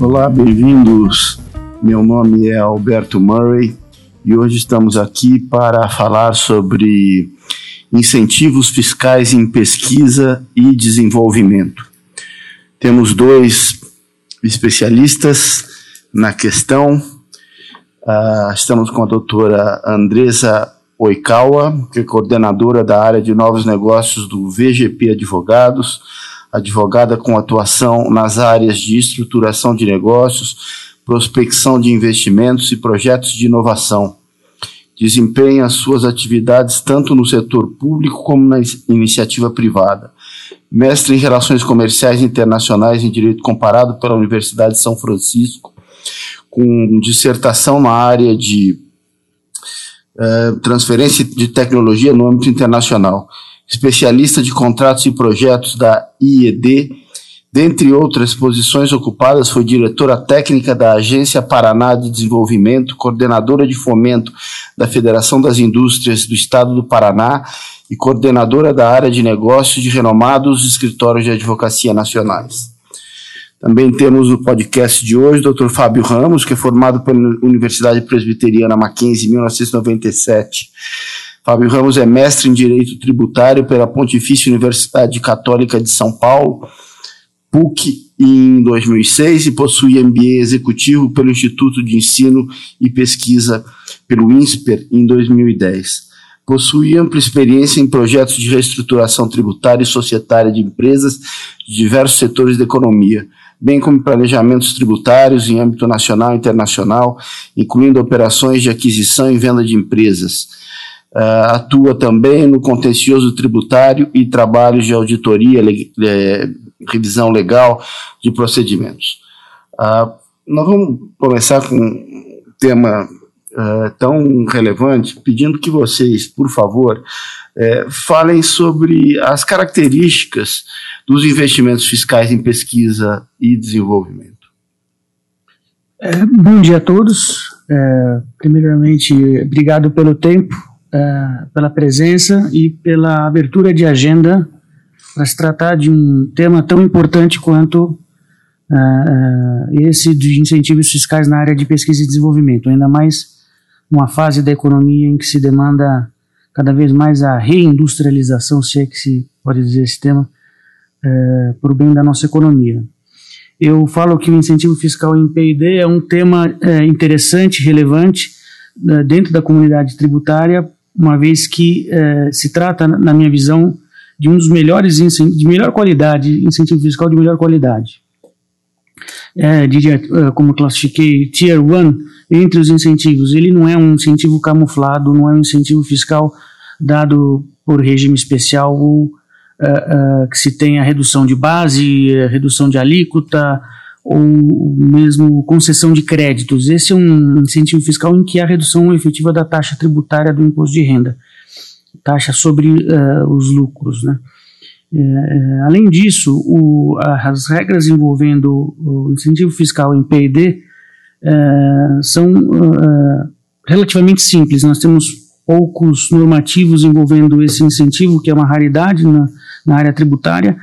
Olá, bem-vindos. Meu nome é Alberto Murray e hoje estamos aqui para falar sobre incentivos fiscais em pesquisa e desenvolvimento. Temos dois especialistas na questão. Uh, estamos com a doutora Andresa Oikawa, que é coordenadora da área de novos negócios do VGP Advogados, advogada com atuação nas áreas de estruturação de negócios, prospecção de investimentos e projetos de inovação. Desempenha suas atividades tanto no setor público como na iniciativa privada. Mestre em Relações Comerciais Internacionais em Direito Comparado pela Universidade de São Francisco, com dissertação na área de uh, transferência de tecnologia no âmbito internacional. Especialista de contratos e projetos da IED Dentre outras posições ocupadas, foi diretora técnica da Agência Paraná de Desenvolvimento, coordenadora de fomento da Federação das Indústrias do Estado do Paraná e coordenadora da área de negócios de renomados escritórios de advocacia nacionais. Também temos no podcast de hoje o Dr. Fábio Ramos, que é formado pela Universidade Presbiteriana Mackenzie em 1997. Fábio Ramos é mestre em Direito Tributário pela Pontifícia Universidade Católica de São Paulo PUC em 2006 e possui MBA executivo pelo Instituto de Ensino e Pesquisa pelo INSPER em 2010. Possui ampla experiência em projetos de reestruturação tributária e societária de empresas de diversos setores da economia, bem como planejamentos tributários em âmbito nacional e internacional, incluindo operações de aquisição e venda de empresas. Uh, atua também no contencioso tributário e trabalhos de auditoria, revisão legal de procedimentos. Uh, nós vamos começar com um tema uh, tão relevante, pedindo que vocês, por favor, uh, falem sobre as características dos investimentos fiscais em pesquisa e desenvolvimento. É, bom dia a todos. É, primeiramente, obrigado pelo tempo, é, pela presença e pela abertura de agenda para se tratar de um tema tão importante quanto uh, uh, esse de incentivos fiscais na área de pesquisa e desenvolvimento, ainda mais numa fase da economia em que se demanda cada vez mais a reindustrialização, se é que se pode dizer esse tema, uh, para o bem da nossa economia. Eu falo que o incentivo fiscal em P&D é um tema interessante, relevante dentro da comunidade tributária, uma vez que se trata, na minha visão, de um dos melhores, de melhor qualidade, incentivo fiscal de melhor qualidade. É, diria, é, como classifiquei, Tier 1, entre os incentivos, ele não é um incentivo camuflado, não é um incentivo fiscal dado por regime especial ou uh, uh, que se tenha redução de base, redução de alíquota ou mesmo concessão de créditos. Esse é um incentivo fiscal em que há redução efetiva da taxa tributária do imposto de renda taxa sobre uh, os lucros. Né? É, além disso, o, as regras envolvendo o incentivo fiscal em P&D é, são relativamente simples. Nós temos poucos normativos envolvendo esse incentivo, que é uma raridade na, na área tributária,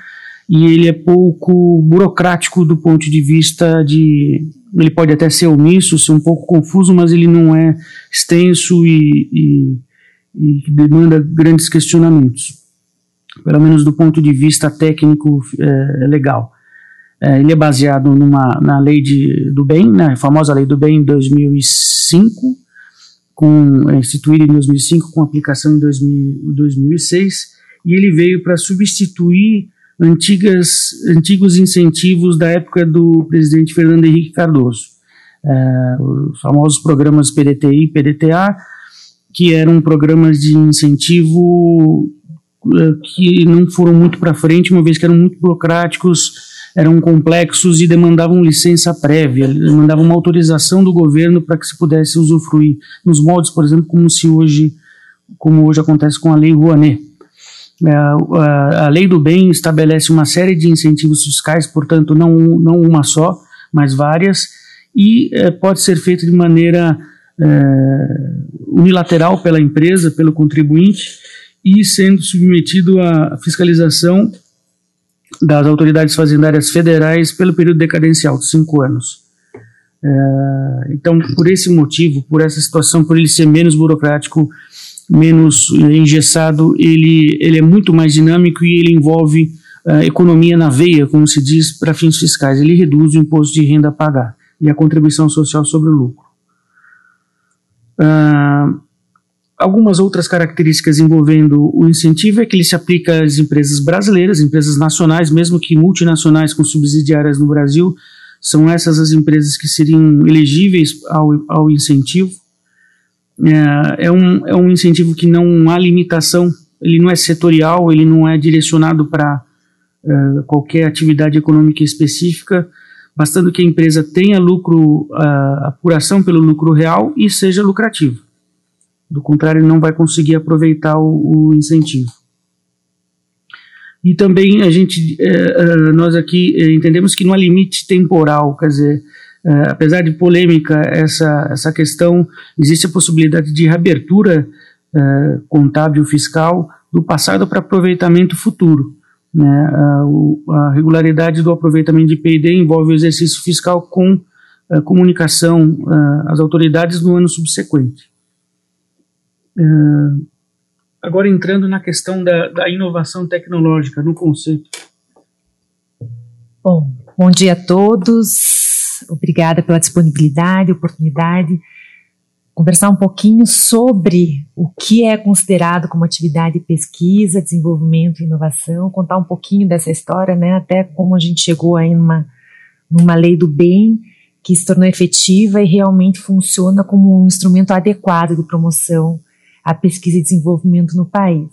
e ele é pouco burocrático do ponto de vista de. Ele pode até ser omisso, ser um pouco confuso, mas ele não é extenso e, e e demanda grandes questionamentos, pelo menos do ponto de vista técnico é, legal. É, ele é baseado numa, na lei de, do bem, na famosa lei do bem em 2005, com, é, instituída em 2005 com aplicação em 2000, 2006, e ele veio para substituir antigas, antigos incentivos da época do presidente Fernando Henrique Cardoso. É, os famosos programas PDTI e PDTA, que eram programas de incentivo eh, que não foram muito para frente, uma vez que eram muito burocráticos, eram complexos e demandavam licença prévia, demandavam uma autorização do governo para que se pudesse usufruir nos moldes, por exemplo, como se hoje, como hoje acontece com a lei Rouanet. A, eh, a, lei do bem estabelece uma série de incentivos fiscais, portanto, não, não uma só, mas várias, e é, pode ser feito de maneira é, unilateral pela empresa, pelo contribuinte, e sendo submetido à fiscalização das autoridades fazendárias federais pelo período decadencial de cinco anos. É, então, por esse motivo, por essa situação, por ele ser menos burocrático, menos engessado, ele, ele é muito mais dinâmico e ele envolve uh, economia na veia, como se diz, para fins fiscais. Ele reduz o imposto de renda a pagar e a contribuição social sobre o lucro. Uh, algumas outras características envolvendo o incentivo é que ele se aplica às empresas brasileiras, empresas nacionais, mesmo que multinacionais com subsidiárias no Brasil, são essas as empresas que seriam elegíveis ao, ao incentivo. É, é, um, é um incentivo que não há limitação, ele não é setorial, ele não é direcionado para é, qualquer atividade econômica específica, bastando que a empresa tenha lucro, a apuração pelo lucro real e seja lucrativo. Do contrário, não vai conseguir aproveitar o, o incentivo. E também a gente, é, nós aqui entendemos que não há limite temporal, quer dizer, Uh, apesar de polêmica essa, essa questão, existe a possibilidade de reabertura uh, contábil fiscal do passado para aproveitamento futuro. Né? Uh, a regularidade do aproveitamento de PID envolve o exercício fiscal com comunicação às autoridades no ano subsequente. agora entrando na questão da, da inovação tecnológica, no conceito. Bom, bom dia a todos. Obrigada pela disponibilidade, oportunidade. Conversar um pouquinho sobre o que é considerado como atividade de pesquisa, desenvolvimento e inovação, contar um pouquinho dessa história, né, até como a gente chegou aí numa, numa lei do bem que se tornou efetiva e realmente funciona como um instrumento adequado de promoção à pesquisa e desenvolvimento no país.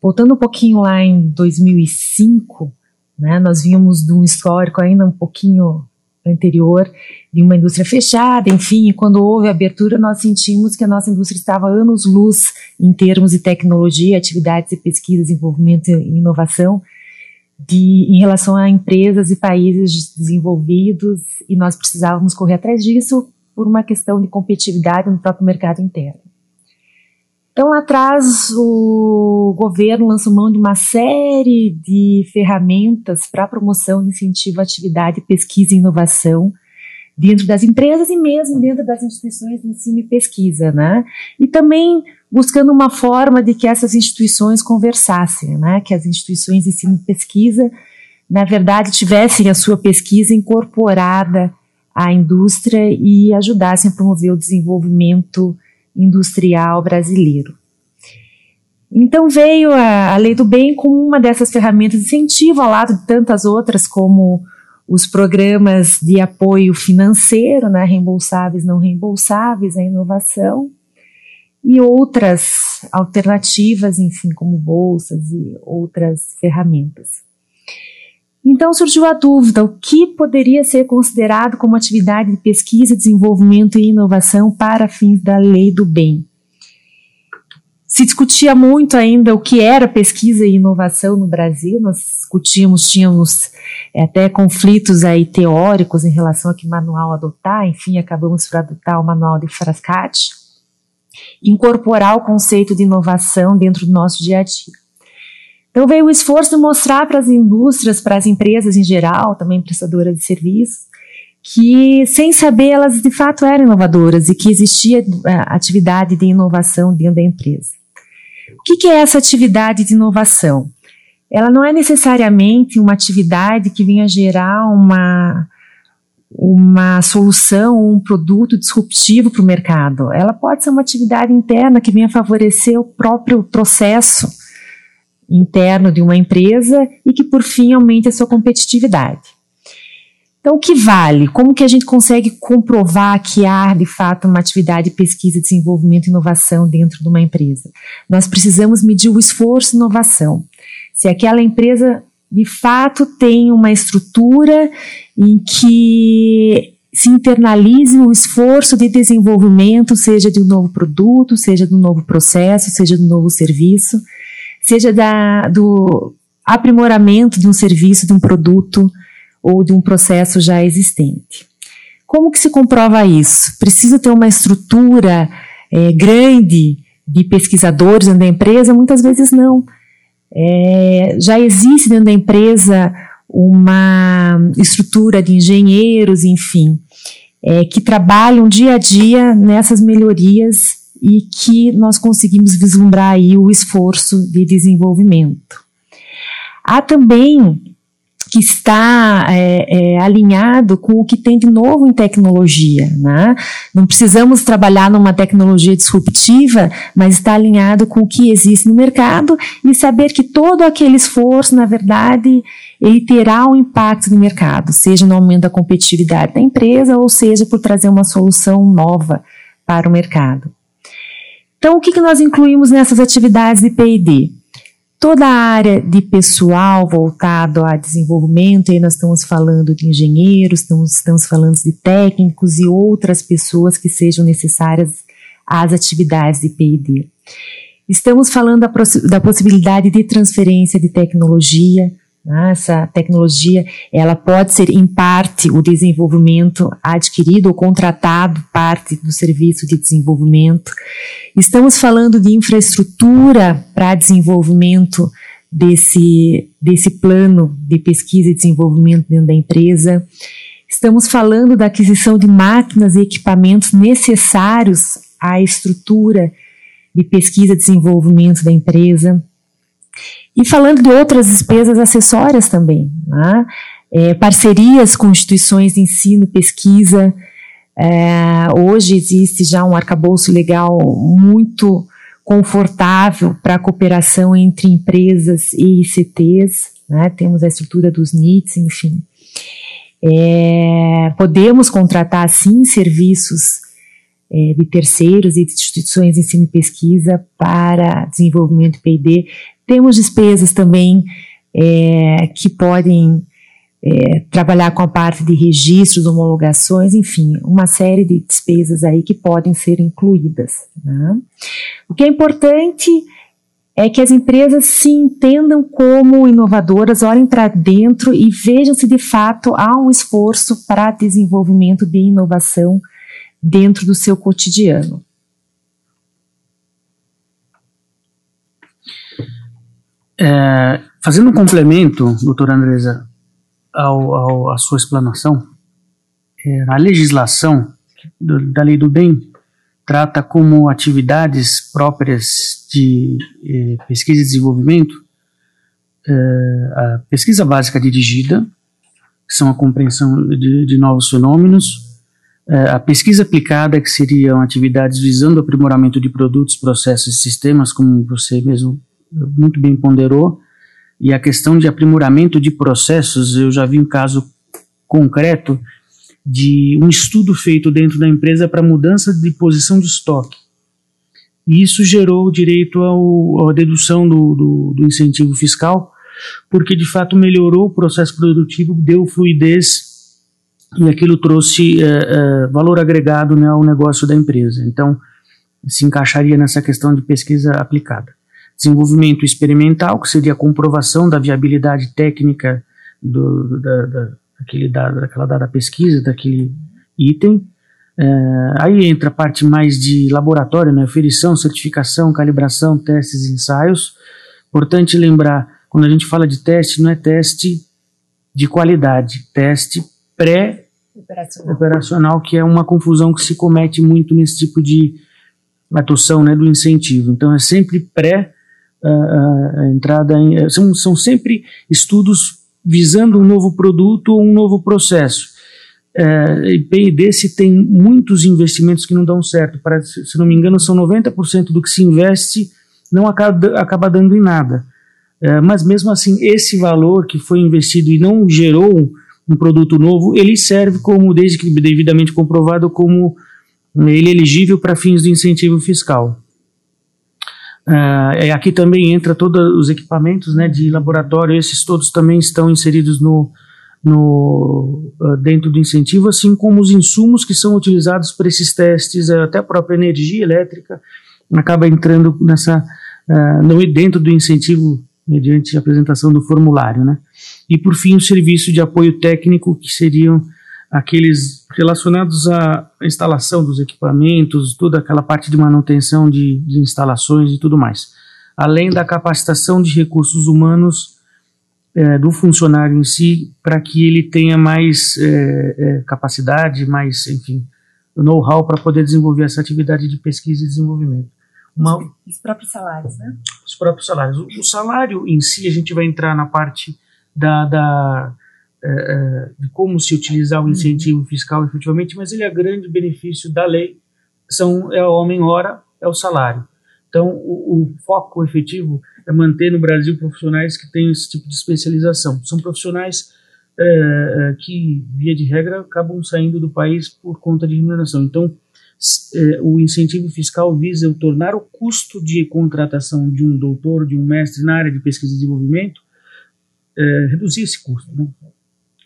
Voltando um pouquinho lá em 2005, né, nós vínhamos de um histórico ainda um pouquinho anterior de uma indústria fechada, enfim, quando houve abertura, nós sentimos que a nossa indústria estava anos-luz em termos de tecnologia, atividades de pesquisa, desenvolvimento e inovação, de, em relação a empresas e países desenvolvidos, e nós precisávamos correr atrás disso por uma questão de competitividade no próprio mercado interno. Então, lá atrás, o governo lançou mão de uma série de ferramentas para promoção e incentivo à atividade, pesquisa e inovação dentro das empresas e mesmo dentro das instituições de ensino e pesquisa, né? E também buscando uma forma de que essas instituições conversassem, né? Que as instituições de ensino e pesquisa, na verdade, tivessem a sua pesquisa incorporada à indústria e ajudassem a promover o desenvolvimento industrial brasileiro. Então veio a, a Lei do Bem como uma dessas ferramentas de incentivo, ao lado de tantas outras, como os programas de apoio financeiro, né, reembolsáveis, não reembolsáveis, à inovação, e outras alternativas, enfim, como bolsas e outras ferramentas. Então surgiu a dúvida: o que poderia ser considerado como atividade de pesquisa, desenvolvimento e inovação para fins da lei do bem? Se discutia muito ainda o que era pesquisa e inovação no Brasil, nós discutíamos, tínhamos é, até conflitos aí teóricos em relação a que manual adotar, enfim, acabamos por adotar o manual de Frascati, incorporar o conceito de inovação dentro do nosso dia a dia. Então veio o esforço de mostrar para as indústrias, para as empresas em geral, também prestadoras de serviços, que sem saber elas de fato eram inovadoras e que existia é, atividade de inovação dentro da empresa. O que, que é essa atividade de inovação? Ela não é necessariamente uma atividade que venha gerar uma, uma solução, um produto disruptivo para o mercado. Ela pode ser uma atividade interna que venha favorecer o próprio processo interno de uma empresa e que, por fim, aumente a sua competitividade. Então, o que vale? Como que a gente consegue comprovar que há, de fato, uma atividade de pesquisa, desenvolvimento e inovação dentro de uma empresa? Nós precisamos medir o esforço e inovação. Se aquela empresa, de fato, tem uma estrutura em que se internalize o esforço de desenvolvimento, seja de um novo produto, seja de um novo processo, seja de um novo serviço, seja da, do aprimoramento de um serviço, de um produto ou de um processo já existente. Como que se comprova isso? Precisa ter uma estrutura é, grande de pesquisadores dentro da empresa? Muitas vezes não. É, já existe dentro da empresa uma estrutura de engenheiros, enfim, é, que trabalham dia a dia nessas melhorias e que nós conseguimos vislumbrar aí o esforço de desenvolvimento. Há também que está é, é, alinhado com o que tem de novo em tecnologia. Né? Não precisamos trabalhar numa tecnologia disruptiva, mas está alinhado com o que existe no mercado e saber que todo aquele esforço, na verdade, ele terá um impacto no mercado, seja no aumento da competitividade da empresa ou seja por trazer uma solução nova para o mercado. Então, o que, que nós incluímos nessas atividades de P&D? Toda a área de pessoal voltado a desenvolvimento, aí nós estamos falando de engenheiros, estamos, estamos falando de técnicos e outras pessoas que sejam necessárias às atividades de P&D. Estamos falando da, da possibilidade de transferência de tecnologia, né? Essa tecnologia, ela pode ser em parte o desenvolvimento adquirido ou contratado parte do serviço de desenvolvimento. Estamos falando de infraestrutura para desenvolvimento desse, desse plano de pesquisa e desenvolvimento dentro da empresa. Estamos falando da aquisição de máquinas e equipamentos necessários à estrutura de pesquisa e desenvolvimento da empresa. E falando de outras despesas acessórias também, né? é, parcerias com instituições de ensino, pesquisa. É, hoje existe já um arcabouço legal muito confortável para a cooperação entre empresas e ICTs, né? temos a estrutura dos NITs, enfim. É, podemos contratar, sim, serviços é, de terceiros e de instituições de ensino e pesquisa para desenvolvimento P&D temos despesas também é, que podem é, trabalhar com a parte de registros, homologações, enfim, uma série de despesas aí que podem ser incluídas. Né? O que é importante é que as empresas se entendam como inovadoras, olhem para dentro e vejam se de fato há um esforço para desenvolvimento de inovação dentro do seu cotidiano. É, fazendo um complemento, doutora Andresa, ao, ao, à sua explanação, é, a legislação do, da lei do bem trata como atividades próprias de eh, pesquisa e desenvolvimento eh, a pesquisa básica dirigida, que são a compreensão de, de novos fenômenos, eh, a pesquisa aplicada, que seriam atividades visando o aprimoramento de produtos, processos e sistemas, como você mesmo muito bem ponderou, e a questão de aprimoramento de processos, eu já vi um caso concreto de um estudo feito dentro da empresa para mudança de posição de estoque. E isso gerou direito ao, à dedução do, do, do incentivo fiscal, porque de fato melhorou o processo produtivo, deu fluidez e aquilo trouxe é, é, valor agregado né, ao negócio da empresa. Então, se encaixaria nessa questão de pesquisa aplicada desenvolvimento experimental, que seria a comprovação da viabilidade técnica do, da, da, daquele dado, daquela dada pesquisa, daquele item. É, aí entra a parte mais de laboratório, né, aferição, certificação, calibração, testes e ensaios. Importante lembrar, quando a gente fala de teste, não é teste de qualidade, teste pré-operacional, operacional, que é uma confusão que se comete muito nesse tipo de atuação né, do incentivo. Então é sempre pré a, a entrada em, eh, são, são sempre estudos visando um novo produto ou um novo processo. É, P&D se tem muitos investimentos que não dão certo. Para, se não me engano, são 90% do que se investe não acaba, acaba dando em nada. É, mas mesmo assim, esse valor que foi investido e não gerou um produto novo, ele serve como, desde que devidamente comprovado, como ele é elegível para fins de incentivo fiscal. Uh, aqui também entra todos os equipamentos né, de laboratório, esses todos também estão inseridos no, no, uh, dentro do incentivo, assim como os insumos que são utilizados para esses testes, uh, até a própria energia elétrica acaba entrando nessa, no, dentro do incentivo mediante a apresentação do formulário. Né? E por fim, o serviço de apoio técnico, que seriam aqueles relacionados à instalação dos equipamentos, toda aquela parte de manutenção de, de instalações e tudo mais. Além da capacitação de recursos humanos é, do funcionário em si para que ele tenha mais é, é, capacidade, mais, enfim, know-how para poder desenvolver essa atividade de pesquisa e desenvolvimento. Uma, os próprios salários, né? Os próprios salários. O, o, salário em si, a gente vai entrar na parte da, da é, é, de como se utilizar o uhum. incentivo fiscal efetivamente, mas ele é grande benefício da lei, são, é o homem-hora, é o salário. Então, o, o, foco efetivo é manter no Brasil profissionais que têm esse tipo de especialização. São profissionais é, é, que, via de regra, acabam saindo do país por conta de remuneração. Então, é, o incentivo fiscal visa tornar o custo de contratação de um doutor, de um mestre na área de pesquisa e desenvolvimento, é, reduzir esse custo. Né?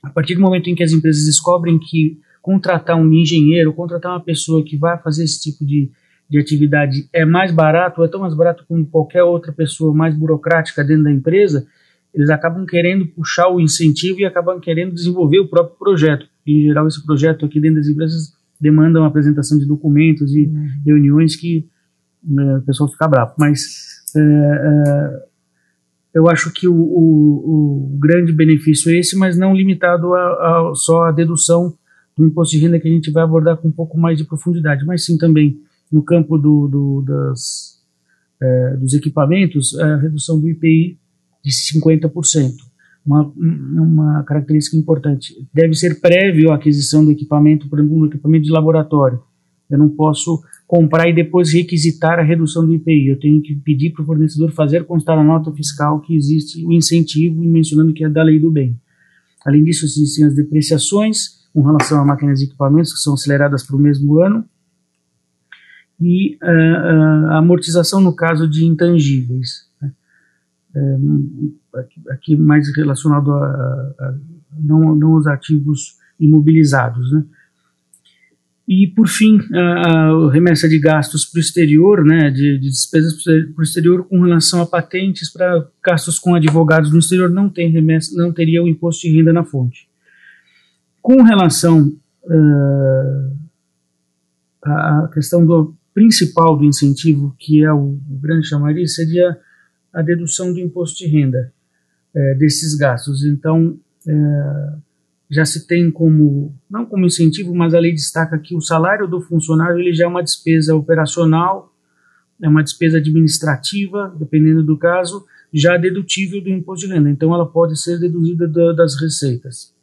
A partir do momento em que as empresas descobrem que contratar um engenheiro, contratar uma pessoa que vai fazer esse tipo de, de atividade é mais barato, ou é tão mais barato como qualquer outra pessoa mais burocrática dentro da empresa, eles acabam querendo puxar o incentivo e acabam querendo desenvolver o próprio projeto. Em geral, esse projeto aqui dentro das empresas demanda uma apresentação de documentos e uhum. reuniões que né, o pessoal fica bravo. Mas é, é, eu acho que o, o, o, grande benefício é esse, mas não limitado a, a, só a dedução do imposto de renda que a gente vai abordar com um pouco mais de profundidade, mas sim também no campo do, do, das, é, dos equipamentos, a redução do IPI de 50%. Uma, uma característica importante. Deve ser prévio à aquisição do equipamento, por exemplo, um equipamento de laboratório. Eu não posso comprar e depois requisitar a redução do IPI. Eu tenho que pedir para o fornecedor fazer constar na nota fiscal que existe o incentivo, mencionando que é da lei do bem. Além disso, existem as depreciações com relação a máquinas e equipamentos que são aceleradas para o mesmo ano e uh, a amortização no caso de intangíveis é, aqui mais relacionado a, a, não, não os ativos imobilizados, né? E, por fim, a, a remessa de gastos para o exterior, né, de, de despesas para o exterior com relação a patentes para gastos com advogados no exterior, não, tem remessa, não teria o imposto de renda na fonte. Com relação à questão do principal do incentivo, que é o, o grande chamariz, seria a dedução do imposto de renda desses gastos. Então, já se tem como, não como incentivo, mas a lei destaca que o salário do funcionário ele já é uma despesa operacional, é uma despesa administrativa, dependendo do caso, já dedutível do imposto de renda. Então, ela pode ser deduzida do, das receitas.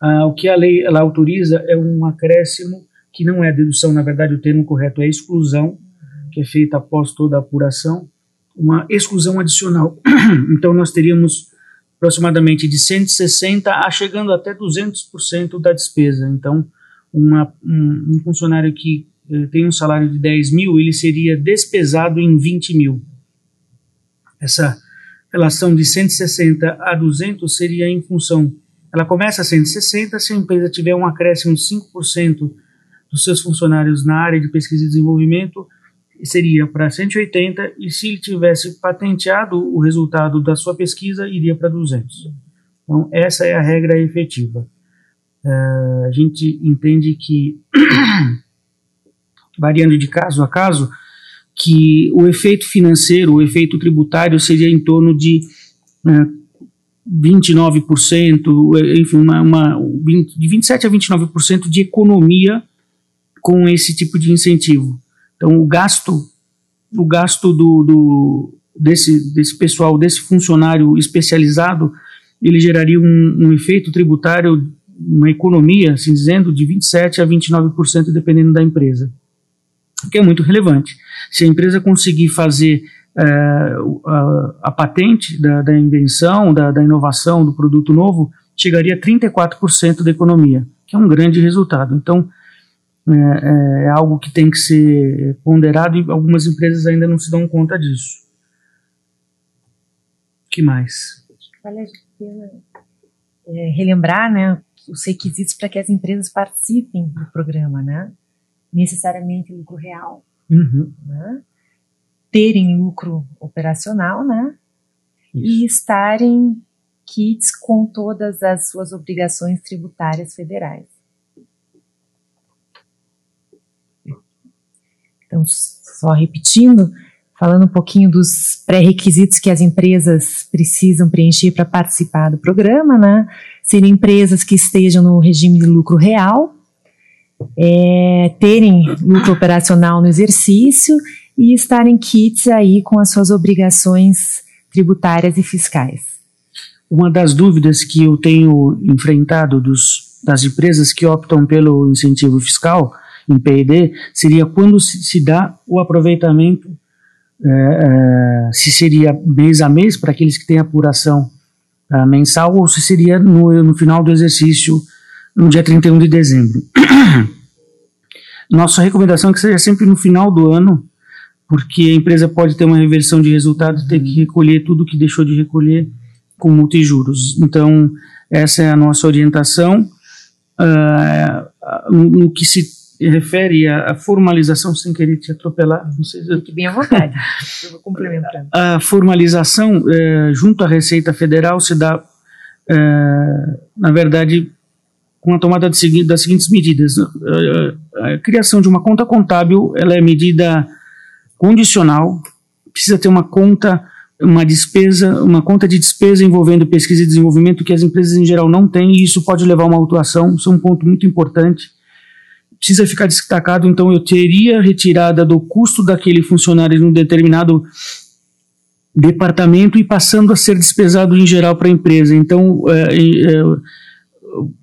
Ah, o que a lei ela autoriza é um acréscimo que não é dedução, na verdade o termo correto é exclusão, que é feita após toda a apuração, uma exclusão adicional. então, nós teríamos aproximadamente de 160% a chegando até 200% da despesa. Então, uma, um, um, funcionário que eh, tem um salário de 10 mil, ele seria despesado em 20 mil. Essa relação de 160 a 200 seria em função. Ela começa a 160 se a empresa tiver um acréscimo de 5% dos seus funcionários na área de pesquisa e desenvolvimento, seria para 180 e se ele tivesse patenteado o resultado da sua pesquisa, iria para 200. Então, essa é a regra efetiva. Uh, a gente entende que, variando de caso a caso, que o efeito financeiro, o efeito tributário seria em torno de uh, 29%, enfim, uma, uma, de 27% a 29% de economia com esse tipo de incentivo. Então, o gasto, o gasto do, do desse, desse pessoal, desse funcionário especializado, ele geraria um, um efeito tributário, uma economia, assim dizendo, de 27% a 29%, dependendo da empresa, o que é muito relevante. Se a empresa conseguir fazer uh, a, a, patente da, da invenção, da, da, inovação, do produto novo, chegaria a 34% da economia, que é um grande resultado. Então, é, é, algo que tem que ser ponderado e algumas empresas ainda não se dão conta disso. O que mais? Vale a pena é, relembrar né, os requisitos para que as empresas participem do programa, né? Necessariamente lucro real, uhum. né? terem lucro operacional, né? Isso. E estarem kits com todas as suas obrigações tributárias federais. Então, só repetindo, falando um pouquinho dos pré-requisitos que as empresas precisam preencher para participar do programa, né? Serem empresas que estejam no regime de lucro real, é, terem lucro operacional no exercício e estarem kits aí com as suas obrigações tributárias e fiscais. Uma das dúvidas que eu tenho enfrentado dos, das empresas que optam pelo incentivo fiscal em PED seria quando se, se dá o aproveitamento é, é, se seria mês a mês para aqueles que têm apuração é, mensal ou se seria no, no final do exercício, no dia 31 de dezembro. Nossa recomendação é que seja sempre no final do ano, porque a empresa pode ter uma reversão de resultados e ter que recolher tudo que deixou de recolher com multa e juros. Então, essa é a nossa orientação. Uh, no, que se refere à, formalização, sem querer te atropelar, não sei se... Fique bem à vontade, eu vou complementando. A formalização é, junto à Receita Federal se dá, é, na verdade, com a tomada de, das seguintes medidas. A, a criação de uma conta contábil, ela é medida condicional, precisa ter uma conta uma despesa, uma conta de despesa envolvendo pesquisa e desenvolvimento que as empresas em geral não têm, e isso pode levar a uma autuação, isso é um ponto muito importante precisa ficar destacado, então eu teria retirada do custo daquele funcionário de um determinado departamento e passando a ser despesado em geral para a empresa. Então, é, é,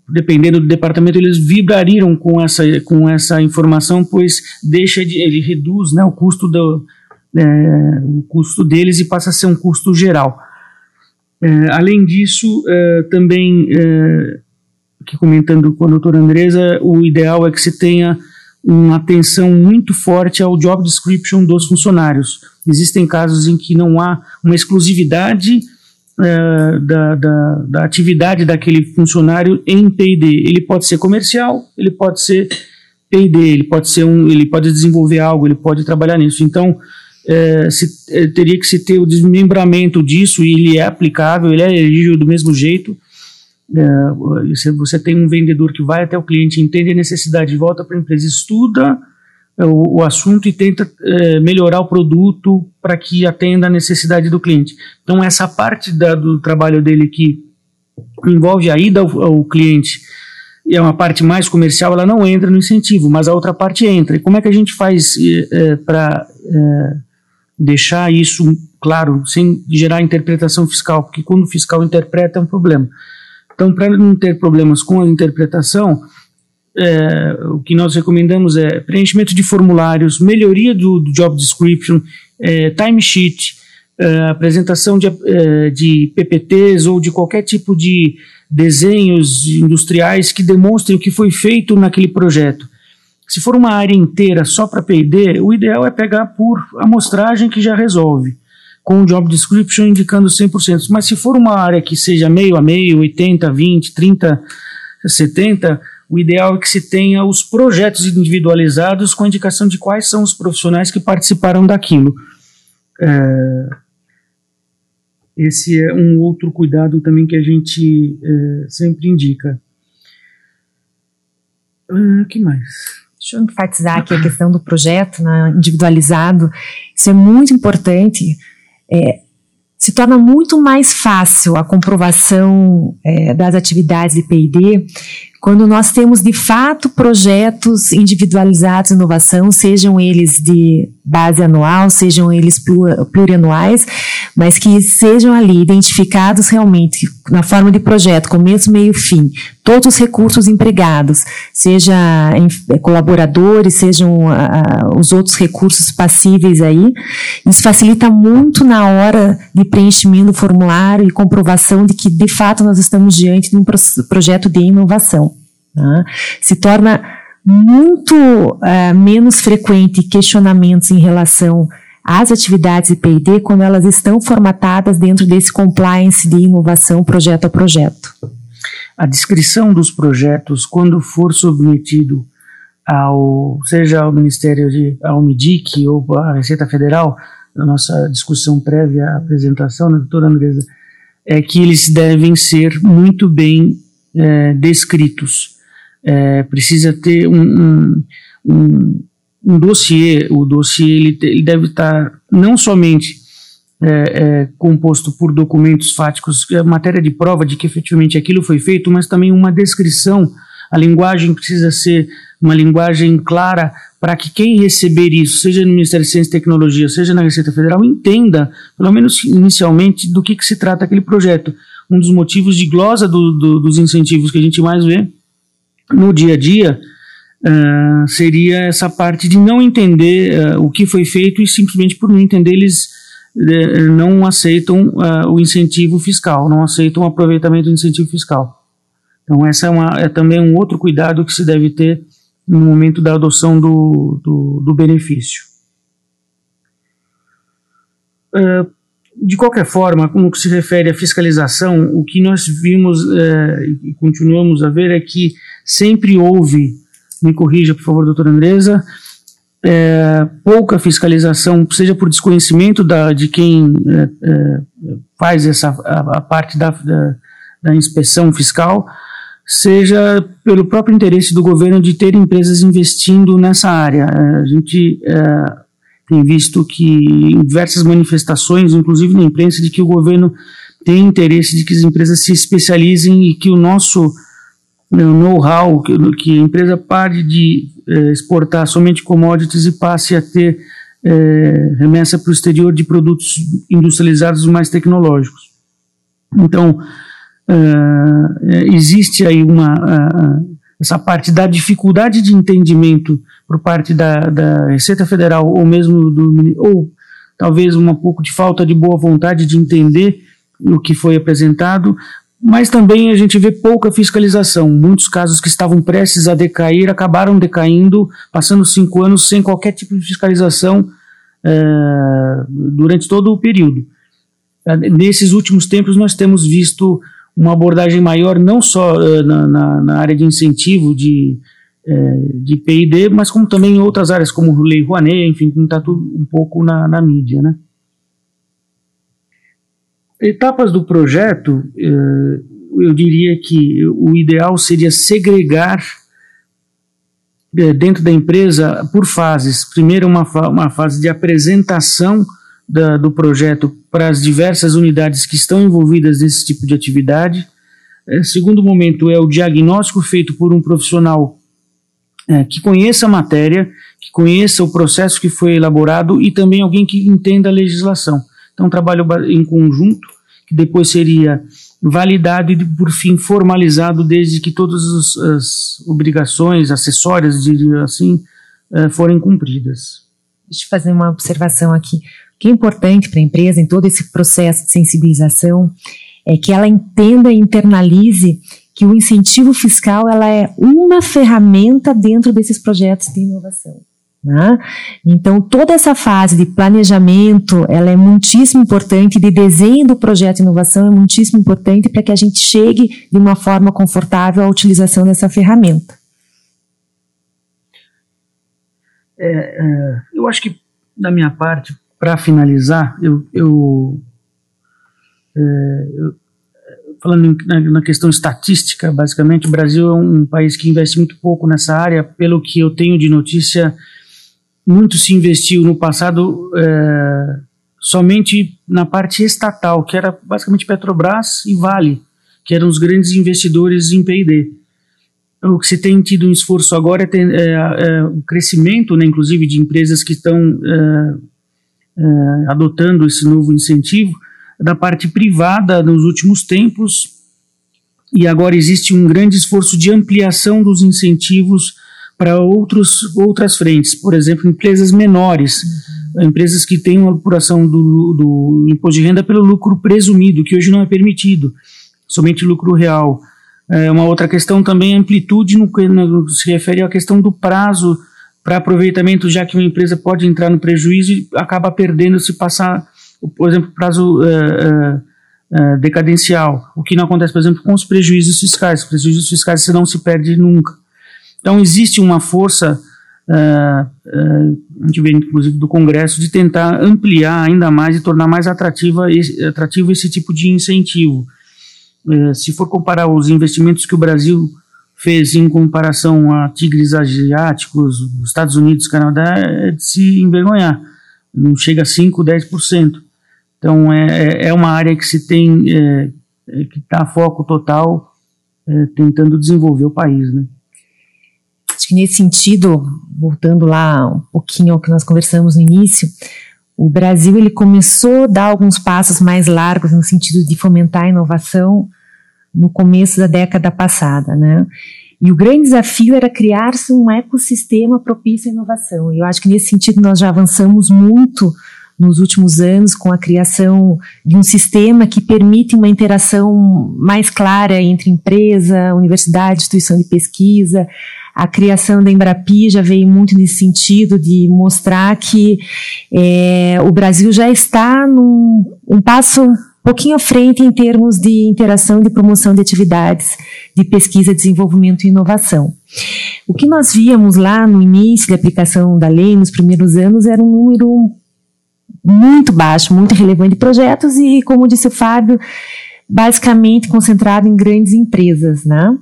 dependendo do departamento, eles vibrariam com essa, com essa informação, pois deixa de, ele reduz né, o custo do, é, o custo deles e passa a ser um custo geral. É, além disso, é, também é, que comentando com a doutora Andresa, o ideal é que se tenha uma atenção muito forte ao job description dos funcionários. Existem casos em que não há uma exclusividade uh, da, da, da, atividade daquele funcionário em P&D. Ele pode ser comercial, ele pode ser P&D, ele pode ser um, ele pode desenvolver algo, ele pode trabalhar nisso. Então, é, se, é, teria que se ter o desmembramento disso e ele é aplicável, ele é elegível do mesmo jeito é, você tem um vendedor que vai até o cliente, entende a necessidade, volta para a empresa, estuda é, o, o, assunto e tenta é, melhorar o produto para que atenda a necessidade do cliente. Então, essa parte da, do trabalho dele que envolve a ida ao, ao cliente e é uma parte mais comercial, ela não entra no incentivo, mas a outra parte entra. E como é que a gente faz é, para é, deixar isso claro, sem gerar interpretação fiscal? Porque quando o fiscal interpreta é um problema. Então, para não ter problemas com a interpretação, é, o que nós recomendamos é preenchimento de formulários, melhoria do, do job description, é, timesheet, é, apresentação de, é, de PPTs ou de qualquer tipo de desenhos industriais que demonstrem o que foi feito naquele projeto. Se for uma área inteira só para P&D, o ideal é pegar por amostragem que já resolve com o job description indicando 100%. Mas se for uma área que seja meio a meio, 80, 20, 30, 70, o ideal é que se tenha os projetos individualizados com indicação de quais são os profissionais que participaram daquilo. É, esse é um outro cuidado também que a gente é, sempre indica. O uh, que mais? Deixa eu enfatizar aqui a questão do projeto né, individualizado. Isso é muito importante é, se torna muito mais fácil a comprovação é, das atividades de P&D quando nós temos de fato projetos individualizados de inovação, sejam eles de base anual, sejam eles plurianuais, mas que sejam ali identificados realmente na forma de projeto, começo, meio, fim, todos os recursos empregados, seja em, colaboradores, sejam uh, os outros recursos passíveis aí, isso facilita muito na hora de preenchimento do formulário e comprovação de que de fato nós estamos diante de um pro projeto de inovação. Né? Se torna muito uh, menos frequente questionamentos em relação às atividades de P&D quando elas estão formatadas dentro desse compliance de inovação projeto a projeto. A descrição dos projetos, quando for submetido ao, seja ao Ministério de, ao MIDIC ou à Receita Federal, na nossa discussão prévia à apresentação, né, doutora Andresa, é que eles devem ser muito bem é, descritos é, precisa ter um, um, um, um dossiê, o dossiê ele, ele deve estar não somente é, é, composto por documentos fáticos, é matéria de prova de que efetivamente aquilo foi feito, mas também uma descrição. A linguagem precisa ser uma linguagem clara para que quem receber isso, seja no Ministério de Ciência e Tecnologia, seja na Receita Federal, entenda, pelo menos inicialmente, do que, que se trata aquele projeto. Um dos motivos de glosa do, do, dos incentivos que a gente mais vê no dia a dia uh, seria essa parte de não entender uh, o que foi feito e simplesmente por não entender eles uh, não aceitam o incentivo fiscal, não aceitam o aproveitamento do incentivo fiscal. Então essa é, uma, é também um outro cuidado que se deve ter no momento da adoção do, do, do benefício. de qualquer forma, no que se refere à fiscalização, o que nós vimos e continuamos a ver é que sempre houve me corrija, por favor, doutora Andresa, é, pouca fiscalização, seja por desconhecimento da, de quem é, é, faz essa a, a parte da, da, da, inspeção fiscal, seja pelo próprio interesse do governo de ter empresas investindo nessa área. A gente é, tem visto que em diversas manifestações, inclusive na imprensa, de que o governo tem interesse de que as empresas se especializem e que o nosso know-how, que, a empresa pare de eh, exportar somente commodities e passe a ter eh, remessa para o exterior de produtos industrializados mais tecnológicos. Então, uh, existe aí uma essa parte da dificuldade de entendimento por parte da, da Receita Federal ou mesmo do ou talvez um pouco de falta de boa vontade de entender o que foi apresentado, mas também a gente vê pouca fiscalização. Muitos casos que estavam prestes a decair acabaram decaindo, passando cinco anos sem qualquer tipo de fiscalização é, durante todo o período. É, nesses últimos tempos, nós temos visto uma abordagem maior, não só é, na, na, na, área de incentivo de, de PID, mas como também em outras áreas, como Lei Rouanet, enfim, está tudo um pouco na, na mídia, né? Etapas do projeto, eh, eu diria que o ideal seria segregar eh, dentro da empresa por fases. Primeiro, uma, uma fase de apresentação da, do projeto para as diversas unidades que estão envolvidas nesse tipo de atividade. Eh, segundo momento é o diagnóstico feito por um profissional que conheça a matéria, que conheça o processo que foi elaborado e também alguém que entenda a legislação. Então, trabalho em conjunto, que depois seria validado e, por fim, formalizado, desde que todas as obrigações acessórias, diria assim, eh, forem cumpridas. Deixa eu fazer uma observação aqui. O que é importante para a empresa em todo esse processo de sensibilização é que ela entenda e internalize que o incentivo fiscal ela é uma ferramenta dentro desses projetos de inovação. Né? Então, toda essa fase de planejamento, ela é muitíssimo importante, de desenho do projeto de inovação é muitíssimo importante para que a gente chegue de uma forma confortável à utilização dessa ferramenta. É, é, eu acho que, da minha parte, para finalizar, eu, eu, é, eu falando na, na, questão estatística, basicamente, o Brasil é um país que investe muito pouco nessa área, pelo que eu tenho de notícia muito se investiu no passado é, somente na parte estatal, que era basicamente Petrobras e Vale, que eram os grandes investidores em P&D. O que se tem tido um esforço agora é, ter, é, é o crescimento, né, inclusive, de empresas que estão é, é, adotando esse novo incentivo da parte privada nos últimos tempos, e agora existe um grande esforço de ampliação dos incentivos para outras frentes, por exemplo, empresas menores, empresas que têm uma apuração do, do imposto de renda pelo lucro presumido, que hoje não é permitido, somente lucro real. É uma outra questão também é amplitude no que se refere à questão do prazo para aproveitamento, já que uma empresa pode entrar no prejuízo e acaba perdendo se passar, por exemplo, prazo uh, uh, decadencial, o que não acontece, por exemplo, com os prejuízos fiscais. Os prejuízos fiscais você não se perde nunca. Então, existe uma força, uh, uh, a gente vê inclusive do Congresso, de tentar ampliar ainda mais e tornar mais atrativa atrativo esse tipo de incentivo. Uh, se for comparar os investimentos que o Brasil fez em comparação a tigres asiáticos, Estados Unidos, Canadá, é de se envergonhar. Não chega a 5, 10%. Então é, é, é uma área que se tem, é que está foco total é, tentando desenvolver o país, né? Acho que nesse sentido, voltando lá um pouquinho ao que nós conversamos no início, o Brasil ele começou a dar alguns passos mais largos no sentido de fomentar a inovação no começo da década passada, né? E o grande desafio era criar-se um ecossistema propício à inovação. E eu acho que nesse sentido nós já avançamos muito nos últimos anos com a criação de um sistema que permite uma interação mais clara entre empresa, universidade, instituição de pesquisa. A criação da Embrapi já veio muito nesse sentido de mostrar que é, o Brasil já está num um passo pouquinho à frente em termos de interação e de promoção de atividades de pesquisa, desenvolvimento e inovação. O que nós víamos lá no início da aplicação da lei, nos primeiros anos, era um número muito baixo, muito relevante de projetos e, como disse o Fábio, basicamente concentrado em grandes empresas, né?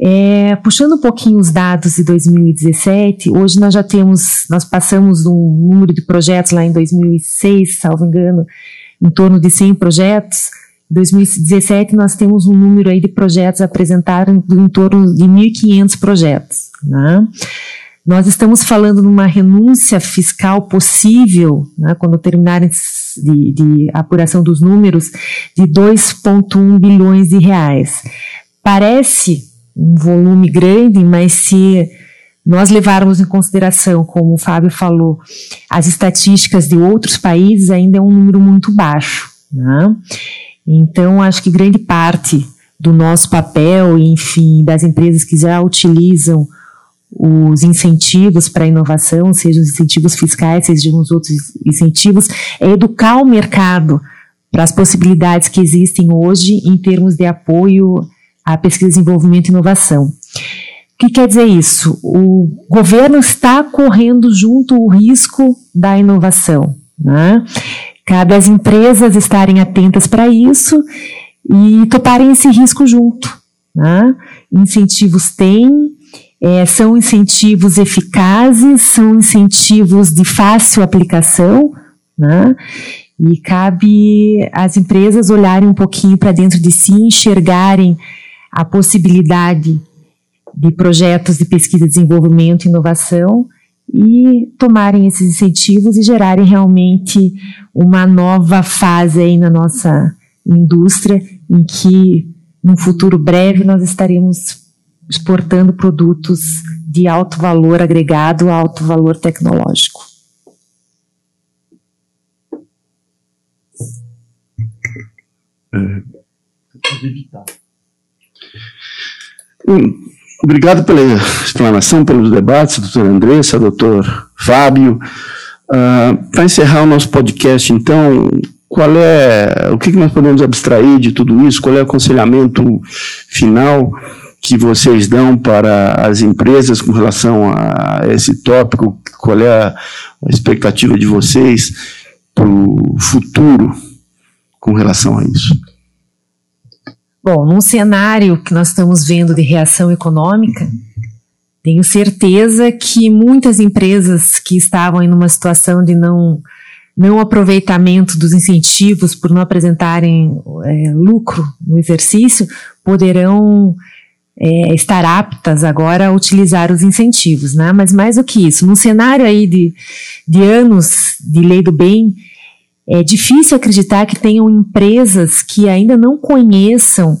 É, puxando um pouquinho os dados de 2017, hoje nós já temos, nós passamos um número de projetos lá em 2006, salvo engano, em torno de 100 projetos. Em 2017, nós temos um número aí de projetos apresentados em torno de 1.500 projetos. Né? Nós estamos falando numa renúncia fiscal possível, né, quando terminarem de, de apuração dos números, de 2,1 bilhões de reais. Parece um volume grande, mas se nós levarmos em consideração, como o Fábio falou, as estatísticas de outros países, ainda é um número muito baixo. Né? Então, acho que grande parte do nosso papel, enfim, das empresas que já utilizam os incentivos para a inovação, seja os incentivos fiscais, seja os outros incentivos, é educar o mercado para as possibilidades que existem hoje em termos de apoio à pesquisa, desenvolvimento e inovação. O que quer dizer isso? O governo está correndo junto o risco da inovação. Né? Cabe às empresas estarem atentas para isso e toparem esse risco junto. Né? Incentivos têm, é, são incentivos eficazes, são incentivos de fácil aplicação, né? e cabe às empresas olharem um pouquinho para dentro de si, enxergarem a possibilidade de projetos de pesquisa, desenvolvimento e inovação e tomarem esses incentivos e gerarem realmente uma nova fase aí na nossa indústria em que num futuro breve nós estaremos exportando produtos de alto valor agregado, alto valor tecnológico. É. Hum, Obrigado pela explanação, pelos debates, doutor Andressa, doutor Fábio. Uh, Para encerrar o nosso podcast, então, qual é o que nós podemos abstrair de tudo isso? Qual é o aconselhamento final que vocês dão para as empresas com relação a esse tópico? Qual é a expectativa de vocês para o futuro com relação a isso? Bom, num cenário que nós estamos vendo de reação econômica, tenho certeza que muitas empresas que estavam em uma situação de não, não aproveitamento dos incentivos por não apresentarem é, lucro no exercício poderão é, estar aptas agora a utilizar os incentivos, né? Mas mais do que isso, num cenário aí de, de anos de lei do bem, é difícil acreditar que tenham empresas que ainda não conheçam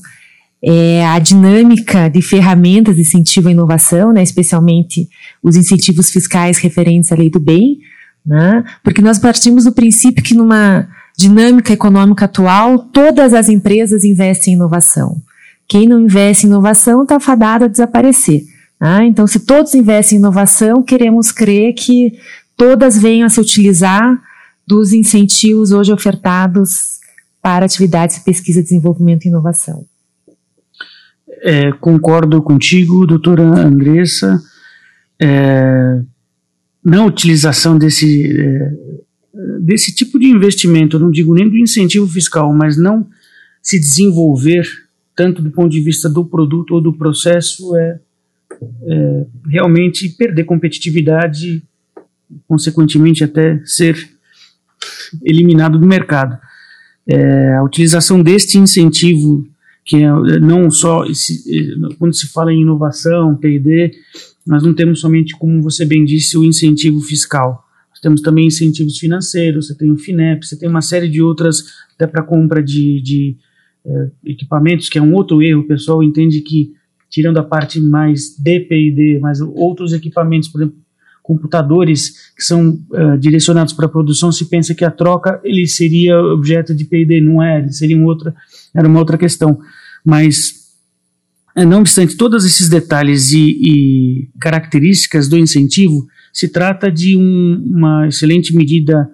é, a dinâmica de ferramentas de incentivo à inovação, né, especialmente os incentivos fiscais referentes à lei do bem, né, porque nós partimos do princípio que numa dinâmica econômica atual, todas as empresas investem em inovação. Quem não investe em inovação está fadado a desaparecer. Né? Então, se todos investem em inovação, queremos crer que todas venham a se utilizar dos incentivos hoje ofertados para atividades de pesquisa, desenvolvimento e inovação. É, concordo contigo, doutora Andressa. É, na utilização desse, é, desse tipo de investimento, não digo nem do incentivo fiscal, mas não se desenvolver tanto do ponto de vista do produto ou do processo, é, é realmente perder competitividade, consequentemente até ser eliminado do mercado. É, a utilização deste incentivo, que é não só esse, quando se fala em inovação, P&D, nós não temos somente, como você bem disse, o incentivo fiscal. Nós temos também incentivos financeiros, você tem o FINEP, você tem uma série de outras, até para compra de, de é, equipamentos, que é um outro erro. O pessoal entende que, tirando a parte mais de P&D, mas outros equipamentos, por exemplo, computadores que são uh, direcionados para a produção, se pensa que a troca ele seria objeto de P&D, não é, ele seria um outra, era uma outra questão. Mas, eh, não obstante todos esses detalhes e, e características do incentivo, se trata de um, uma excelente medida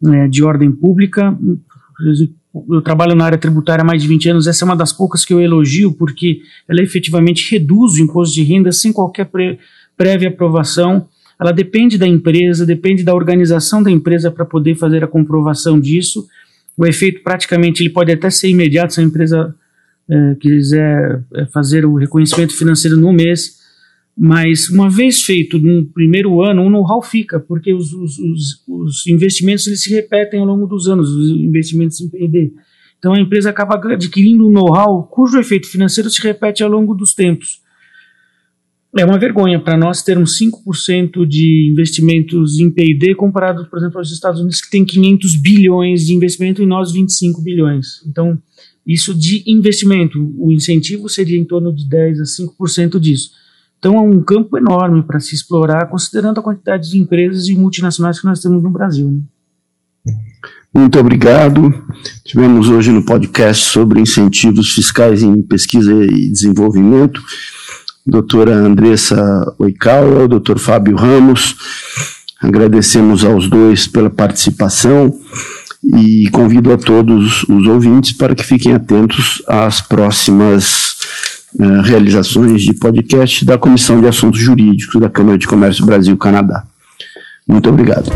né, de ordem pública. Eu trabalho na área tributária há mais de 20 anos, essa é uma das poucas que eu elogio, porque ela efetivamente reduz o imposto de renda sem qualquer prévia aprovação ela depende da empresa, depende da organização da empresa para poder fazer a comprovação disso. O efeito praticamente ele pode até ser imediato se a empresa é, quiser é, fazer o reconhecimento financeiro no mês, mas uma vez feito no primeiro ano, o know-how fica, porque os, os, os, os, investimentos eles se repetem ao longo dos anos, os investimentos em P&D. Então a empresa acaba adquirindo um know-how cujo efeito financeiro se repete ao longo dos tempos. É uma vergonha para nós termos 5% de investimentos em P&D comparado, por exemplo, aos Estados Unidos que tem 500 bilhões de investimento e nós 25 bilhões. Então, isso de investimento, o incentivo seria em torno de 10 a 5% disso. Então, é um campo enorme para se explorar, considerando a quantidade de empresas e multinacionais que nós temos no Brasil. Né? Muito obrigado. Tivemos hoje no podcast sobre incentivos fiscais em pesquisa e desenvolvimento doutora Andressa Oikawa, doutor Fábio Ramos. Agradecemos aos dois pela participação e convido a todos os ouvintes para que fiquem atentos às próximas uh, realizações de podcast da Comissão de Assuntos Jurídicos da Câmara de Comércio Brasil-Canadá. Muito obrigado.